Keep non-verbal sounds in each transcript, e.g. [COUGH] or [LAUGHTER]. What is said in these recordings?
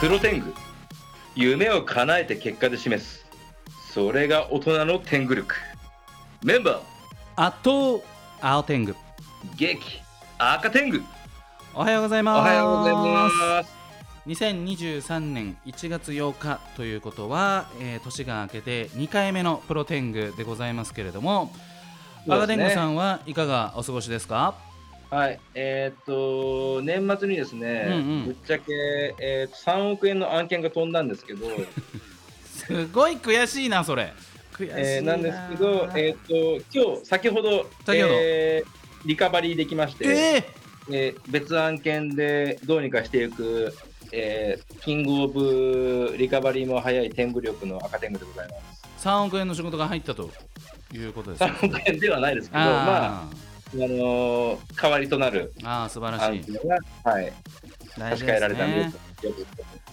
プロテング夢を叶えて結果で示す。それが大人の天狗力。メンバー。あと青天狗。激赤天狗。おはようございおます。はようございます。2023年1月8日ということは、えー年が明けて2回目のプロテングでございますけれども、ね。赤天狗さんはいかがお過ごしですか？はいえーっと年末にですね、うんうん。ぶっちゃけ、えーっと3億円の案件が飛んだんですけど、すごい悔しいなそれ。悔しいな,、えーなんですけど、えーっと今日先ほど先ほど。えーリカバリーできまして、ええー別案件でどうにかしていく、えーキングオブリカバリーも早い天狗力の赤天狗でございます。ー、3億円の仕事が入ったということですね3億円ではないですけど、まあ、ああのー代わりとなるーあー素晴らしい。が、はい、差し替えられたんでねよく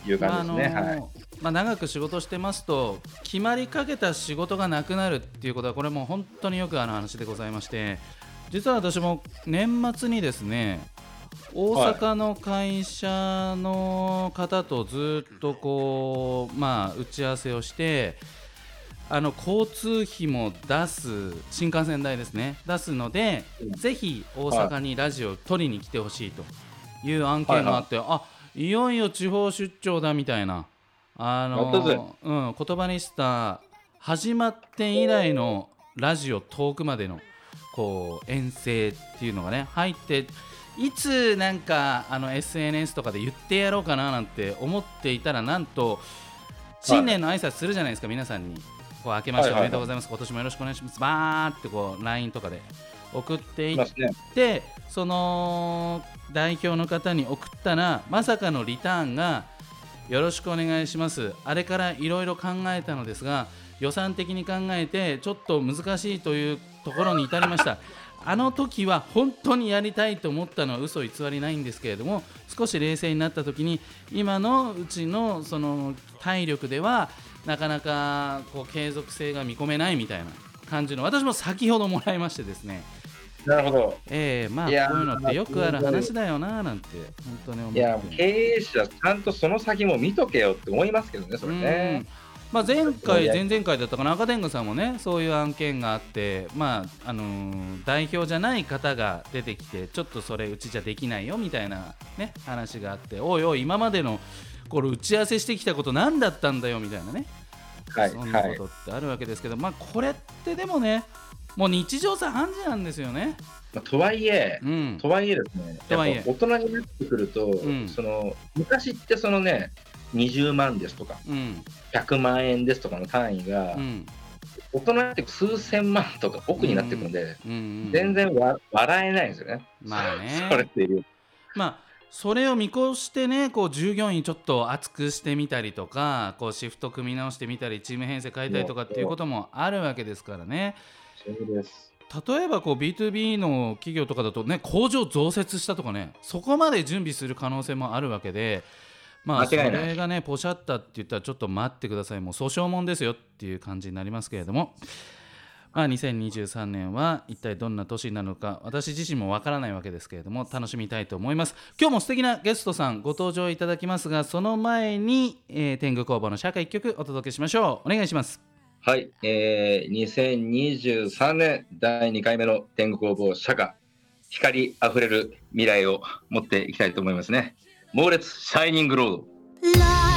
という感じですね。まああのはい。まあ、長く仕事してますと決まりかけた仕事がなくなるっていうことはこれもう本当によくある話でございまして実は私も年末にですね大阪の会社の方とずっとこう、まあ、打ち合わせをしてあの交通費も出す新幹線代ですね。出すので、うん。ぜひ大阪にラジオ取りに来てほしいという案件があって、あいよいよ地方出張だみたいなあの、うん、言葉にした始まって以来のラジオ遠くまでのこう遠征っていうのがね入っていつなんかあの SNS とかで言ってやろうかななんて思っていたらなんと新年の挨拶するじゃないですか、皆さんにこう明けましておめでとうございます、今年もよろしくお願いします。バーってこう LINE とかで送っていっいますね。てその代表の方に送ったらまさかのリターンがよろしくお願いします。あれからいろいろ考えたのですが予算的に考えてちょっと難しいというところに至りました。あの時は本当にやりたいと思ったのは嘘偽りないんですけれども少し冷静になった時に今のうちのその体力ではなかなかこう継続性が見込めないみたいな感じの私も先ほどもらいましてですねなるほど。ええまあこういうのってよくある話だよななんて本当に思っていや、経営者、ちゃんとその先も見とけよって思いますけどね、それね。まあ、前回、前々回だったかな、赤天狗さんもね、そういう案件があって、まああのー代表じゃない方が出てきて、ちょっとそれ、うちじゃできないよみたいな、ね、話があって、おいおい、今までのこれ打ち合わせしてきたこと、何だったんだよみたいなね、はい、そんなはいこと。ってあるわけですけど、まあ、これってでもね、もう日常茶飯事なんですよね。まあとはいえ、うん、とはいえですね、とはいえ。大人になってくると、ん。その昔ってそのね、20万ですとか、うん、100万円ですとかの単位が、うん、大人って数千万とか億になってくるので、うん、うん、全然わ笑えないんですよね。まあね。[LAUGHS] それっていう。まあそれを見越してねこう従業員ちょっと厚くしてみたりとかこうシフト組み直してみたりチーム編成変えたりとかっていうこともあるわけですからね。そうです。例えばこう B2B の企業とかだとね工場増設したとかねそこまで準備する可能性もあるわけでまあそれがねポシャったって言ったらちょっと待ってください。もう訴訟もんですよっていう感じになりますけれどもまあ、2023年は一体どんな年なのか私自身もわからないわけですけれども楽しみたいと思います。今日も素敵なゲストさんご登場いただきますがその前に、えー天狗工房の社会一曲お届けしましょう。お願いします。はい、えー、2023年第2回目の天狗工房社歌光あふれる未来を持っていきたいと思いますね。猛烈シャイニングロード。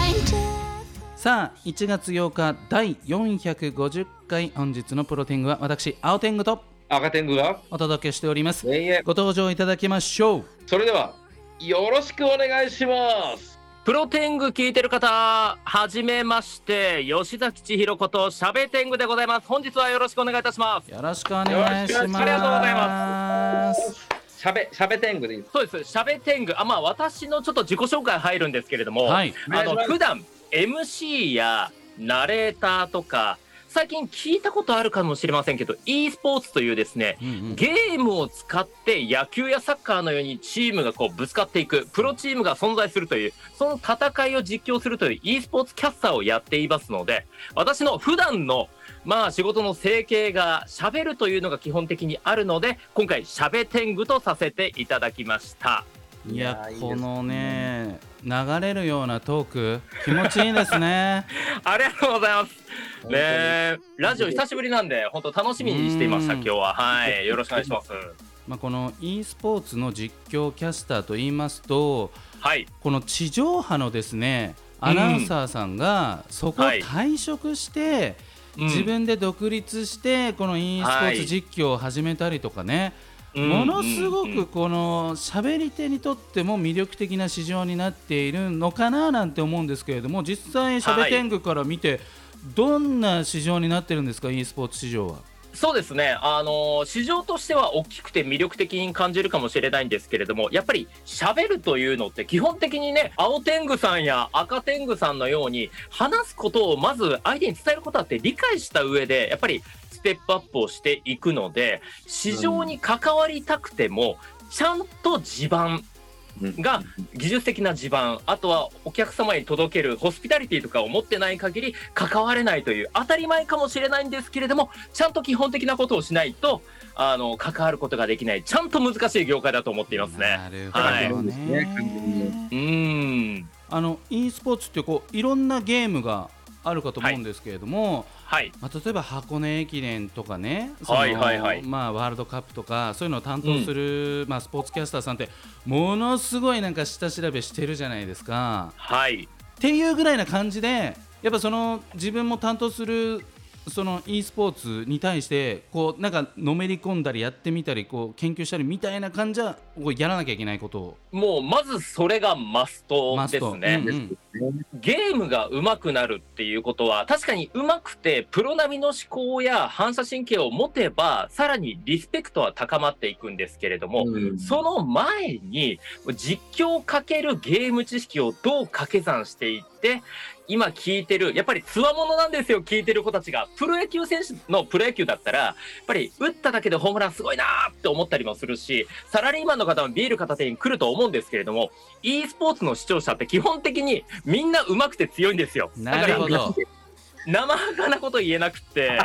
さあ1月8日第450回本日のプロ天狗は私青天狗と赤天狗がお届けしております。ご登場いただきましょう。それではよろしくお願いします。プロテング聞いてる方、はじめまして、吉崎千尋ことしゃべテングでございます。本日はよろしくお願いいたします。よろしくお願いします。ありがとうございます。しゃべしゃべ天狗でいいですそうです、しゃべテング、あ、まあ私のちょっと自己紹介入るんですけれども、はい。あの、普段 MC やナレーターとか、最近聞いたことあるかもしれませんけど、e スポーツというですね、うんうんゲームを使って野球やサッカーのようにチームがこうぶつかっていく、プロチームが存在するという、その戦いを実況するという e スポーツキャスターをやっていますので、私の普段のまあ仕事の生計が喋るというのが基本的にあるので、今回喋天狗とさせていただきました。いやこのね流れるようなトーク気持ちいいですね [LAUGHS] ありがとうございます。ねえラジオ久しぶりなんで、本当楽しみにしていました、うん今日は。はい。よろしくお願いします。[LAUGHS] まあこの e スポーツの実況キャスターと言いますとはい。この地上波のですねアナウンサーさんがそこをはい退職して、うん自分で独立してこの e スポーツ実況を始めたりとかね、ものすごくこの喋り手にとっても魅力的な市場になっているのかななんて思うんですけれども実際、しゃべ天狗から見てどんな市場になってるんですか e スポーツ市場は？そうですね、あの市場としては大きくて魅力的に感じるかもしれないんですけれども、やっぱり喋るというのって、基本的にね、青天狗さんや赤天狗さんのように、話すことをまず相手に伝えることだって理解した上で、やっぱりステップアップをしていくので、市場に関わりたくても、ちゃんと地盤が技術的な地盤、あとはお客様に届けるホスピタリティとかを持ってない限り関われないという当たり前かもしれないんですけれども、ちゃんと基本的なことをしないと、あの、関わることができない、ちゃんと難しい業界だと思っていますね。なるはいほどそうですね完全ね。うーん。あの e スポーツってこういろんなゲームがあるかと思うんですけれども、はい。まあ、例えば箱根駅伝とかね、はいはいはいまあ、ワールドカップとかそういうのを担当する、まあ、スポーツキャスターさんってものすごいなんか下調べしてるじゃないですか。はい。っていうぐらいな感じでやっぱその自分も担当するその e スポーツに対してこうなんかのめり込んだりやってみたりこう研究したりみたいな感じはやらなきゃいけないことを。もう、まずそれがマストマスト。ですね。うんうん。ゲームが上手くなるっていうことは、確かに上手くて、プロ並みの思考や反射神経を持てば、さらにリスペクトは高まっていくんですけれども、うん。その前に、実況かけるゲーム知識をどう掛け算していって、今聞いてる、やっぱりつわものなんですよ、聞いてる子たちが。プロ野球選手のプロ野球だったら、やっぱり打っただけでホームランすごいなーって思ったりもするし、サラリーマンの方もビール片手に来ると思うんですけれども、e スポーツの視聴者って基本的にみんな上手くて強いんですよ。だから生半可なこと言えなくて。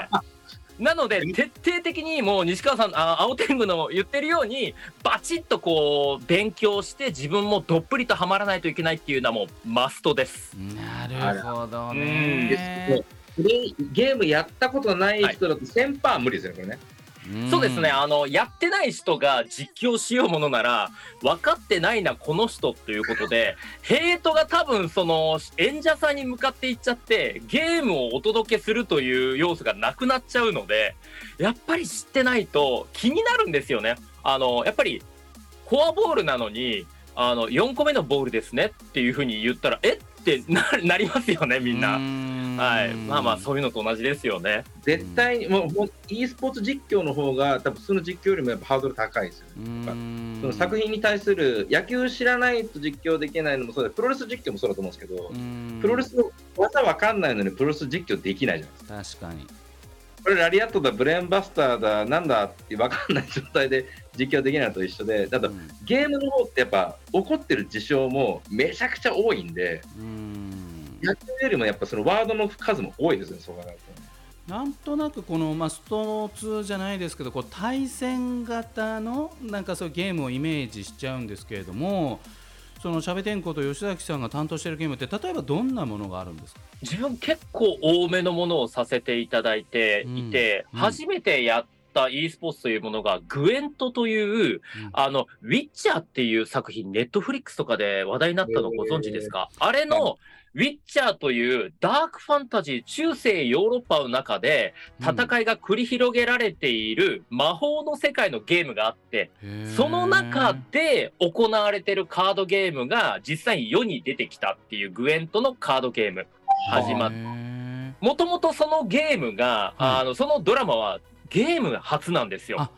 なので、徹底的にもう西川さん、あ青天狗の言ってるように、バチッとこう、勉強して、自分もどっぷりとはまらないといけないっていうのはもうマストです。なるほどうんね。ゲームやったことない人だと1000%パー無理ですよね、これね。そうですね、あの、やってない人が実況しようものなら、分かってないな、この人っていうことで、ヘイトが多分、その、演者さんに向かっていっちゃって、ゲームをお届けするという要素がなくなっちゃうので、やっぱり知ってないと気になるんですよね。あの、やっぱり、フォアボールなのに、あの、4個目のボールですねっていうふうに言ったら、え？ってな [LAUGHS] なりますよね、みんな。はい。まあまあ、そういうのと同じですよね。絶対に、もう、もう e スポーツ実況の方が、多分普通の実況よりもやっぱハードル高いですよね。その作品に対する野球知らないと実況できないのもそうだプロレス実況もそうだと思うんですけど、プロレスの技わかんないのにプロレス実況できないじゃないですか。確かにこれラリアットだ、ブレーンバスターだ、なんだってわかんない状態で実況できないのと一緒で、あとうん。ゲームの方ってやっぱ起こってる事象もめちゃくちゃ多いんで、うん。野球よりもやっぱそのワードの数も多いですね、そう考えると。なんとなくこの、まあ、スト2じゃないですけどこう対戦型のなんかそういうゲームをイメージしちゃうんですけれどもそのしゃべ天候と吉崎さんが担当しているゲームって例えばどんなものがあるんですか？自分結構多めのものをさせていただいていて、うん。初めてやった e スポーツというものがグエントという、あの、ウィッチャーっていう作品、ネットフリックスとかで話題になったのご存知ですか、あれの、ウィッチャーというダークファンタジー、中世ヨーロッパの中で戦いが繰り広げられている魔法の世界のゲームがあって、その中で行われてるカードゲームが実際に世に出てきたっていうグエントのカードゲーム。始まっっもともとそのゲームが、はい。あの、そのドラマはゲーム初なんですよあ。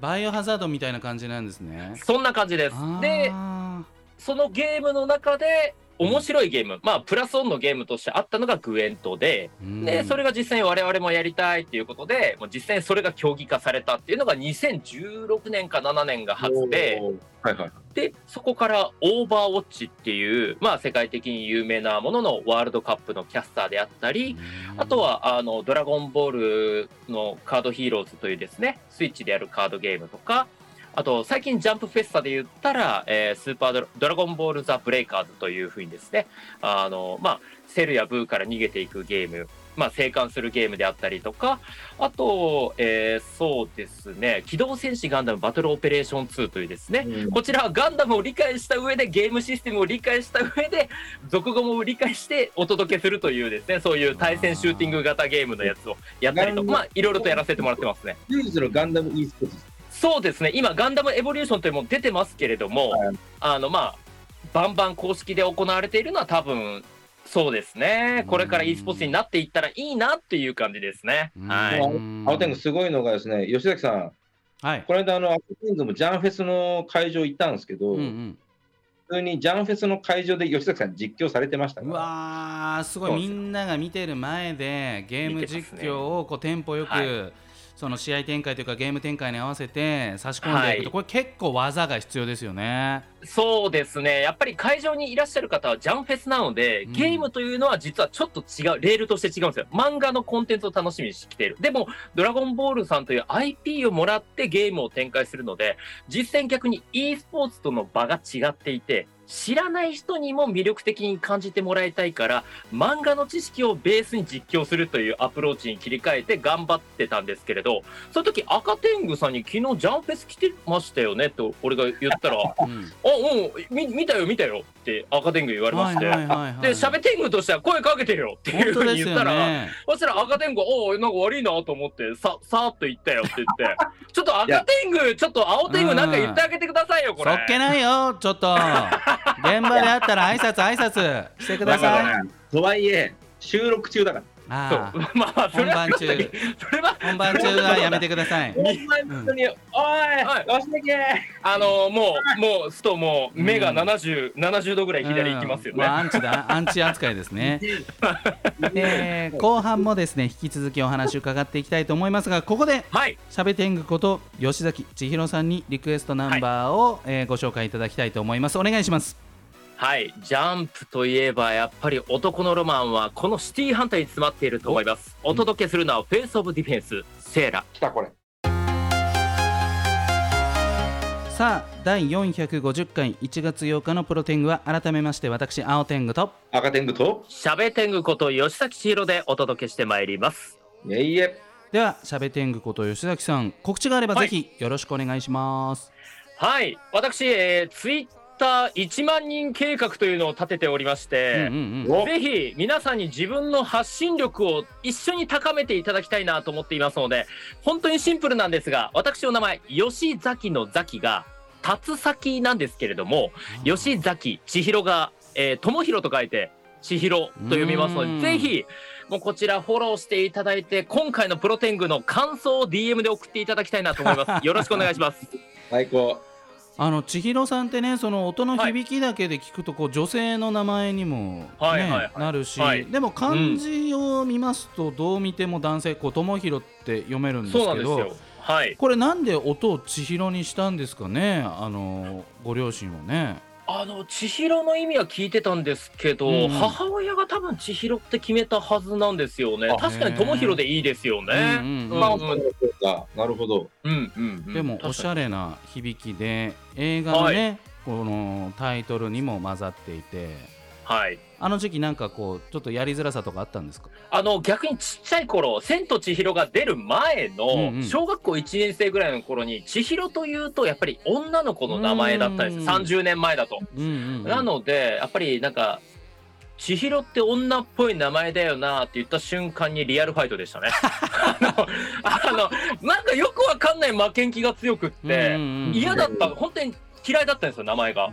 バイオハザードみたいな感じなんですねそんな感じです。で、あそのゲームの中で面白いゲーム、まあ、プラスオンのゲームとしてあったのがグエントで、ーで、それがが実際に我々もやりたいっていうことで、もう実際にそれが競技化されたっていうのが2016年か7年が初で、はいはい。で、そこからオーバーウォッチっていう、まあ世界的に有名なもののワールドカップのキャスターであったり、あとは、あの、ドラゴンボールのカードヒーローズというですね、スイッチでやるカードゲームとか、あと最近ジャンプフェスタで言ったら、えー、スーパードラゴンボールザブレイカーズというふうにですね、あの、まあ、セルやブーから逃げていくゲーム、まあ、生還するゲームであったりとか、あと、えー、そうですね、機動戦士ガンダムバトルオペレーション2というですね、うん、こちらはガンダムを理解した上で、ゲームシステムを理解した上で、俗語も理解してお届けするというですね、そういう対戦シューティング型ゲームのやつをやったりとか、まあ、いろいろとやらせてもらってますね。唯一のガンダム e スポーツそうですね、今、ガンダムエボリューションというもの出てますけれども、はい、あのまあ、バンバン公式で行われているのは、多分そうですね、これから e スポーツになっていったらいいなっていう感じですね。はい、青天狗、すごいのがですね、吉崎さん、はい、この間、あの、青天狗もジャンフェスの会場行ったんですけど、うんうん。普通にジャンフェスの会場で吉崎さん実況されてましたうわすごい。みんなが見てる前でゲーム実況をこうテンポよく、はいその試合展開というかゲーム展開に合わせて差し込んでいくと、はい、これ結構技が必要ですよね。そうですね、やっぱり会場にいらっしゃる方はジャンフェスなので、ゲームというのは実はちょっと違う、レールとして違うんですよ。漫画のコンテンツを楽しみにしてきている。でも、ドラゴンボールさんという IP をもらってゲームを展開するので、実践逆に e スポーツとの場が違っていて、知らない人にも魅力的に感じてもらいたいから漫画の知識をベースに実況するというアプローチに切り替えて頑張ってたんですけれどその時赤天狗さんに昨日ジャンフェス来てましたよねと俺が言ったら「[LAUGHS] うん、あうん見見たよ見たよ」って赤天狗言われまして、でしゃべ天狗としては声かけてよっていうふうに言ったら、ね、そしたら赤天狗「おおなんか悪いな」と思ってささーっと言ったよって言って。ちょっと赤天狗ちょっと青天狗なんか言ってあげてくださいよこれ。そっけないよちょっと。[LAUGHS] 現場であったら挨拶挨拶してください。とはいえ収録中だから。あ [LAUGHS] あまあ本番中。それは本番中はやめてください。本番中に、おい、よしでけ。あのもうもうすともう目が七十七十度ぐらい左行きますよね。アンチだ。アンチ扱いですね。[LAUGHS] え。ー、後半もですね引き続きお話を伺っていきたいと思いますがここで、はい、しゃべ天狗こと吉崎千尋さんにリクエストナンバーを、はい、えー、ご紹介いただきたいと思います。お願いします。はい、ジャンプといえばやっぱり男のロマンはこのシティハンターに詰まっていると思います。お届けするのはフェイスオブディフェンスセーラ。来たこれ。さあ第450回1月8日のプロテングは改めまして私青天狗と赤天狗としゃべ天狗こと吉崎千尋でお届けしてまいりますいえいえではしゃべ天狗こと吉崎さん告知があればぜひよろしくお願いしますはい私、えー、ツイッター1万人計画というのを立てておりまして、うんうんうん、ぜひ皆さんに自分の発信力を一緒に高めていただきたいなと思っていますので、本当にシンプルなんですが、私の名前、吉崎の崎が、竜先なんですけれども、吉崎千尋が、えー、友弘と書いて、千尋と読みますので、ぜひ、もうこちらフォローしていただいて、今回のプロテングの感想を DM で送っていただきたいなと思います。[LAUGHS] よろしくお願いします。最高。あの千尋さんってねその音の響きだけで聞くとこう、女性の名前にも、ねなるし、はい、でも漢字を見ますとどう見ても男性こう友弘って読めるんですけどはい、これなんで音を千尋にしたんですかねあのご両親はね。あの千尋の意味は聞いてたんですけど、うん、母親が多分千尋って決めたはずなんですよね。確かに友弘でいいですよね。なるほど。うんうん、うん、でもおしゃれな響きで映画のね、はい、このタイトルにも混ざっていて。はい。あの時期なんかこうちょっとやりづらさとかあったんですか？あの逆にちっちゃい頃千と千尋が出る前の小学校1年生ぐらいの頃に千尋というとやっぱり女の子の名前だったんです30年前だと、うんうんうん、なのでやっぱりなんか千尋って女っぽい名前だよなって言った瞬間にリアルファイトでしたね。あのなんかよくわかんない負けん気が強くって、嫌だった本当に嫌いだったんですよ名前が。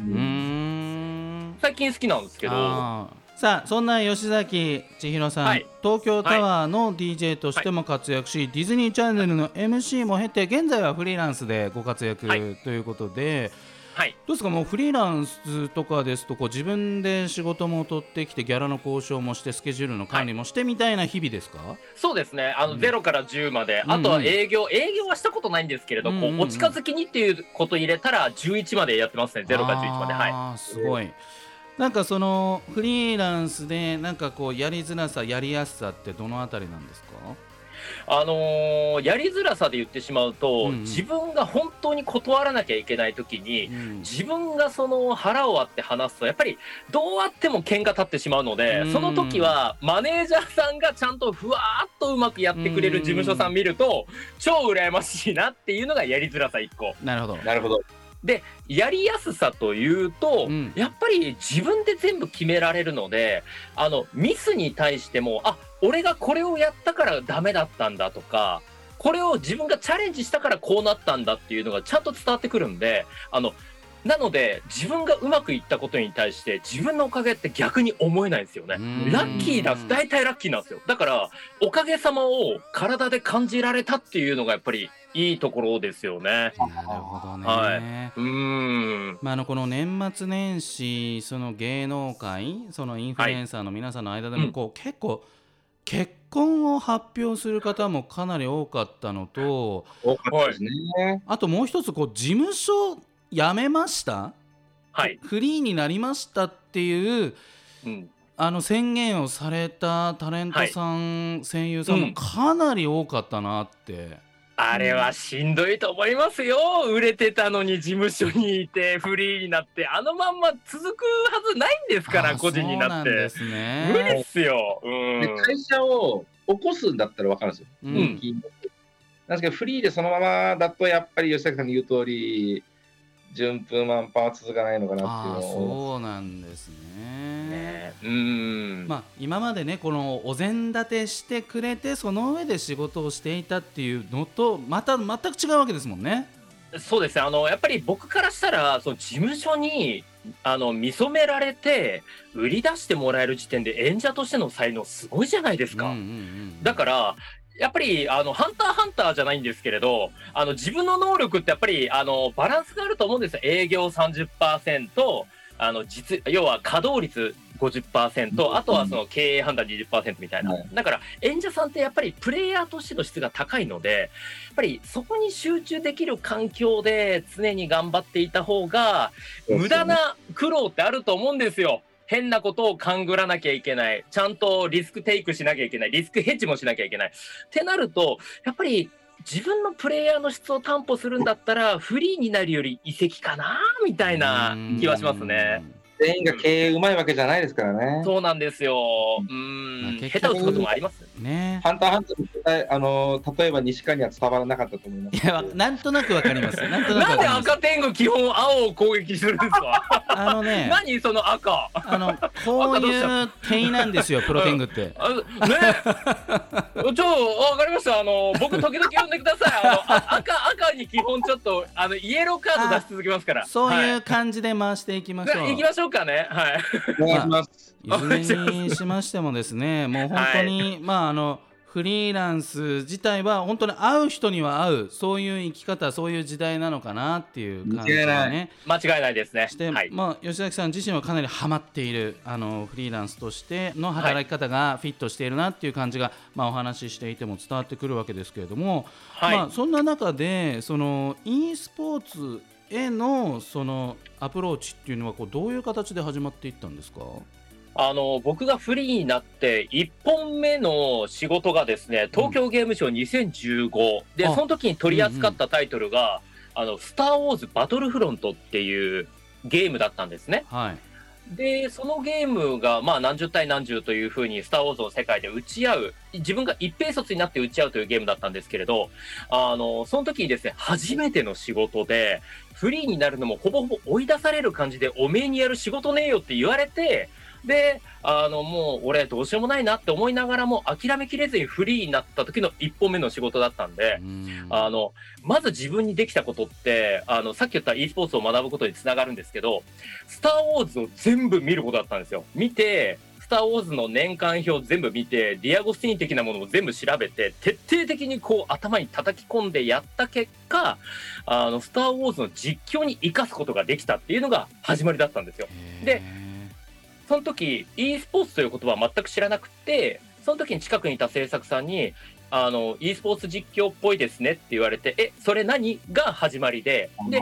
最近好きなんですけど。さあそんな吉崎千尋さん、はい、東京タワーの DJ としても活躍し、はい、ディズニーチャンネルの MC も経て現在はフリーランスでご活躍ということで、はい、どうですか？もうフリーランスとかですとこう自分で仕事も取ってきてギャラの交渉もしてスケジュールの管理もしてみたいな日々ですか、そうですね。あの、うん、0から10まで、あとは営業、うんうん、営業はしたことないんですけれど、うんうん、こうお近づきにっていうこと入れたら11までやってますね。0から11まで。はい。すごい。なんかそのフリーランスでなんかこうやりづらさやりやすさってどのあたりなんですか？あのーやりづらさで言ってしまうと、うんうん自分が本当に断らなきゃいけない時に、うん自分がその腹を割って話すとやっぱりどうあっても喧嘩立ってしまうので、うんその時はマネージャーさんがちゃんとふわーっとうまくやってくれる事務所さん見ると、超羨ましいなっていうのがやりづらさ1個。なるほど。なるほど。やりやすさというと、うん。やっぱり自分で全部決められるのであのミスに対してもあ俺がこれをやったからダメだったんだとかこれを自分がチャレンジしたからこうなったんだっていうのがちゃんと伝わってくるんであのなので自分がうまくいったことに対して自分のおかげって逆に思えないんですよね。うんラッキーだ大体ラッキーなんですよだからおかげさまを体で感じられたっていうのがやっぱりいいところですよね。なるほどね。はうーんまあ、あのこの年末年始その芸能界そのインフルエンサーの皆さんの間でもこう、結構結婚を発表する方もかなり多かったのと多かったですね。あともう一つこう事務所辞めました？はい、フリーになりましたっていううんあの宣言をされたタレントさん、声優さんもうんかなり多かったなって。あれはしんどいと思いますよ。売れてたのに事務所にいてフリーになってあのまんま続くはずないんですからあ個人になってそうなんで。すね。無理ですよ。うんで会社を起こすんだったら分かるんですよ。うんうん金額なんですけど、フリーでそのままだと、やっぱり吉崎さんの言う通り、順風満帆は続かないのかなっていう。そうなんですね。ねうん。まあ、今までねこのお膳立てしてくれてその上で仕事をしていたっていうのとまた全く違うわけですもんね。そうですね。あのやっぱり僕からしたらその事務所にあの見初められて売り出してもらえる時点で演者としての才能すごいじゃないですか。うんうんうんだから、やっぱり、あの、ハンターハンターじゃないんですけれど、あの、自分の能力ってやっぱり、あの、バランスがあると思うんですよ。営業30%、あの、実、要は稼働率50%、あとはその経営判断20%みたいな。はいだから、演者さんってやっぱりプレイヤーとしての質が高いので、やっぱりそこに集中できる環境で常に頑張っていた方が、無駄な苦労ってあると思うんですよ。変なことを勘ぐらなきゃいけない。ちゃんとリスクテイクしなきゃいけない。リスクヘッジもしなきゃいけない。ってなると、やっぱり自分のプレイヤーの質を担保するんだったら、フリーになるより遺跡かなみたいな気はしますね。。全員が経営うまいわけじゃないですからね。そうなんですよ。うまあん。下手打つこともあります。ねハンターハンターあの例えば西川には伝わらなかったと思いますいやなんとなくわかります。なんとなくなんで。赤天狗基本青を攻撃するんですか？あのね、何その赤？あのこういう点なんですよ [LAUGHS] プロテングって。あねちょ、わかりました。あの、僕、時々呼んでください。あの、あ赤、赤に基本ちょっと、あの、イエローカード出し続けますから。そういうは感じで回していきましょう。行きましょうかね。はい。お願いします。いずれにしましてもですね、[LAUGHS] もう本当に、まああのフリーランス自体は本当に会う人には会うそういう生き方そういう時代なのかなっていう感じ間違いないがね間違いないですね。して、はい。まあ吉崎さん自身はかなりハマっているあのフリーランスとしての働き方がフィットしているなっていう感じが、まあお話ししていても伝わってくるわけですけれども、はい。まあそんな中でその e スポーツへのそのアプローチっていうのはこうどういう形で始まっていったんですか？あの、僕がフリーになって、1本目の仕事がですね、東京ゲームショウ2015。で、あその時に取り扱ったタイトルが、あの、スター・ウォーズ・バトルフロントっていうゲームだったんですね。はい。で、そのゲームが、まあ、何十対何十というふうに、スター・ウォーズの世界で打ち合う、自分が一平卒になって打ち合うというゲームだったんですけれど、あの、その時にですね、初めての仕事で、フリーになるのもほぼほぼ追い出される感じで、おめえにやる仕事ねえよって言われて、で、あの、もう俺どうしようもないなって思いながらも諦めきれずにフリーになった時の一本目の仕事だったんで、うんあの、まず自分にできたことって、あの、さっき言った e スポーツを学ぶことにつながるんですけど、スター・ウォーズを全部見ることだったんですよ。見て、スター・ウォーズの年間表全部見て、ディアゴスティーニ的なものも全部調べて、徹底的にこう頭に叩き込んでやった結果、あの、スター・ウォーズの実況に生かすことができたっていうのが始まりだったんですよ。でその時 e スポーツという言葉は全く知らなくて、その時に近くにいた制作さんに、あの e スポーツ実況っぽいですねって言われてえそれ何が始まりで？で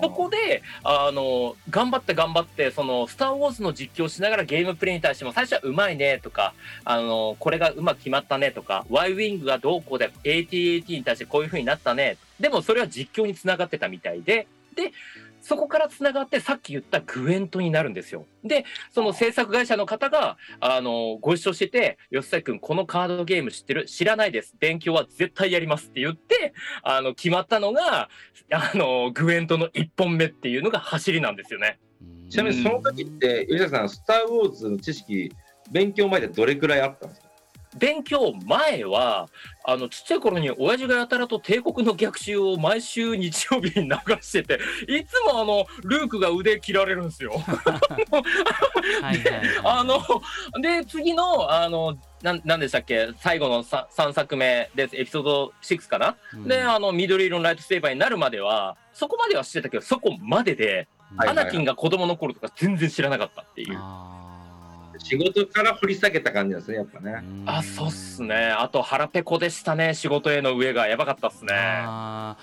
そこであの頑張って頑張ってその「スター・ウォーズ」の実況しながらゲームプレイに対しても最初はうまいねとかあのこれがうまく決まったねとか Y ウィングがどうこうで ATAT に対してこういう風になったね。でもそれは実況につながってたみたいで。でそこからつながってさっき言ったグエントになるんですよ。で、その制作会社の方が、あの、ご一緒してて、吉崎君、このカードゲーム知ってる？知らないです。勉強は絶対やりますって言って、あの、決まったのが、あの、グエントの1本目っていうのが走りなんですよね。ちなみにその時って、吉崎さん、スター・ウォーズの知識、勉強前でどれくらいあったんですか？勉強前は、あの、ちっちゃい頃に親父がやたらと帝国の逆襲を毎週日曜日に流してて、いつもあの、ルークが腕切られるんですよ。あの、で、次の、あの、ななんでしたっけ？最後の 3, 3作目です、エピソード6かな、うん、で、あの、緑色のライトセーバーになるまでは、そこまではしてたけど、そこまでで、アナキンが子供の頃とか全然知らなかったっていう。仕事から掘り下げた感じですね、やっぱね。あ、そうっすね。あと腹ペコでしたね、仕事への上がやばかったっすね。あ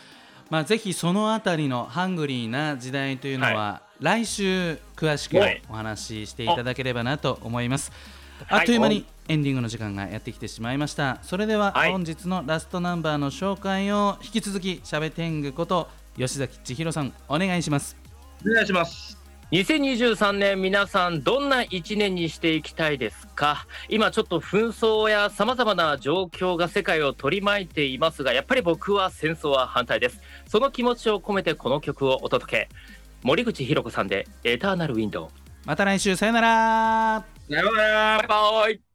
まあ、ぜひそのあたりのハングリーな時代というのは、はい、来週詳しくお話ししていただければなと思います。あっという間にエンディングの時間がやってきてしまいました。それでは本日のラストナンバーの紹介を引き続きしゃべ天狗こと吉崎千尋さんお願いします。お願いします。2023年皆さんどんな1年にしていきたいですか？今ちょっと紛争や様々な状況が世界を取り巻いていますがやっぱり僕は戦争は反対です。その気持ちを込めてこの曲をお届け。森口博子さんでエターナルウィンドウ。また来週さよなら。さよなら。バイバイ